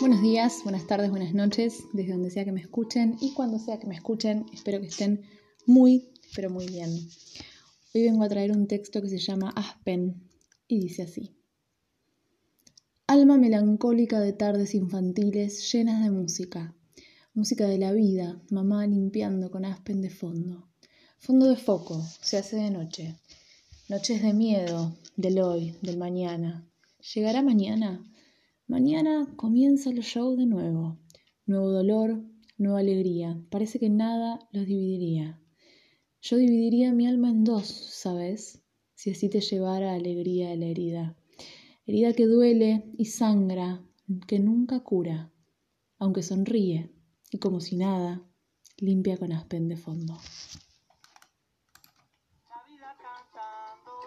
Buenos días, buenas tardes, buenas noches, desde donde sea que me escuchen y cuando sea que me escuchen, espero que estén muy, pero muy bien. Hoy vengo a traer un texto que se llama Aspen y dice así. Alma melancólica de tardes infantiles llenas de música, música de la vida, mamá limpiando con Aspen de fondo. Fondo de foco, se hace de noche. Noches de miedo, del hoy, del mañana. ¿Llegará mañana? Mañana comienza el show de nuevo. Nuevo dolor, nueva alegría. Parece que nada los dividiría. Yo dividiría mi alma en dos, ¿sabes? Si así te llevara alegría a la herida. Herida que duele y sangra, que nunca cura, aunque sonríe y como si nada, limpia con aspen de fondo. buscando que el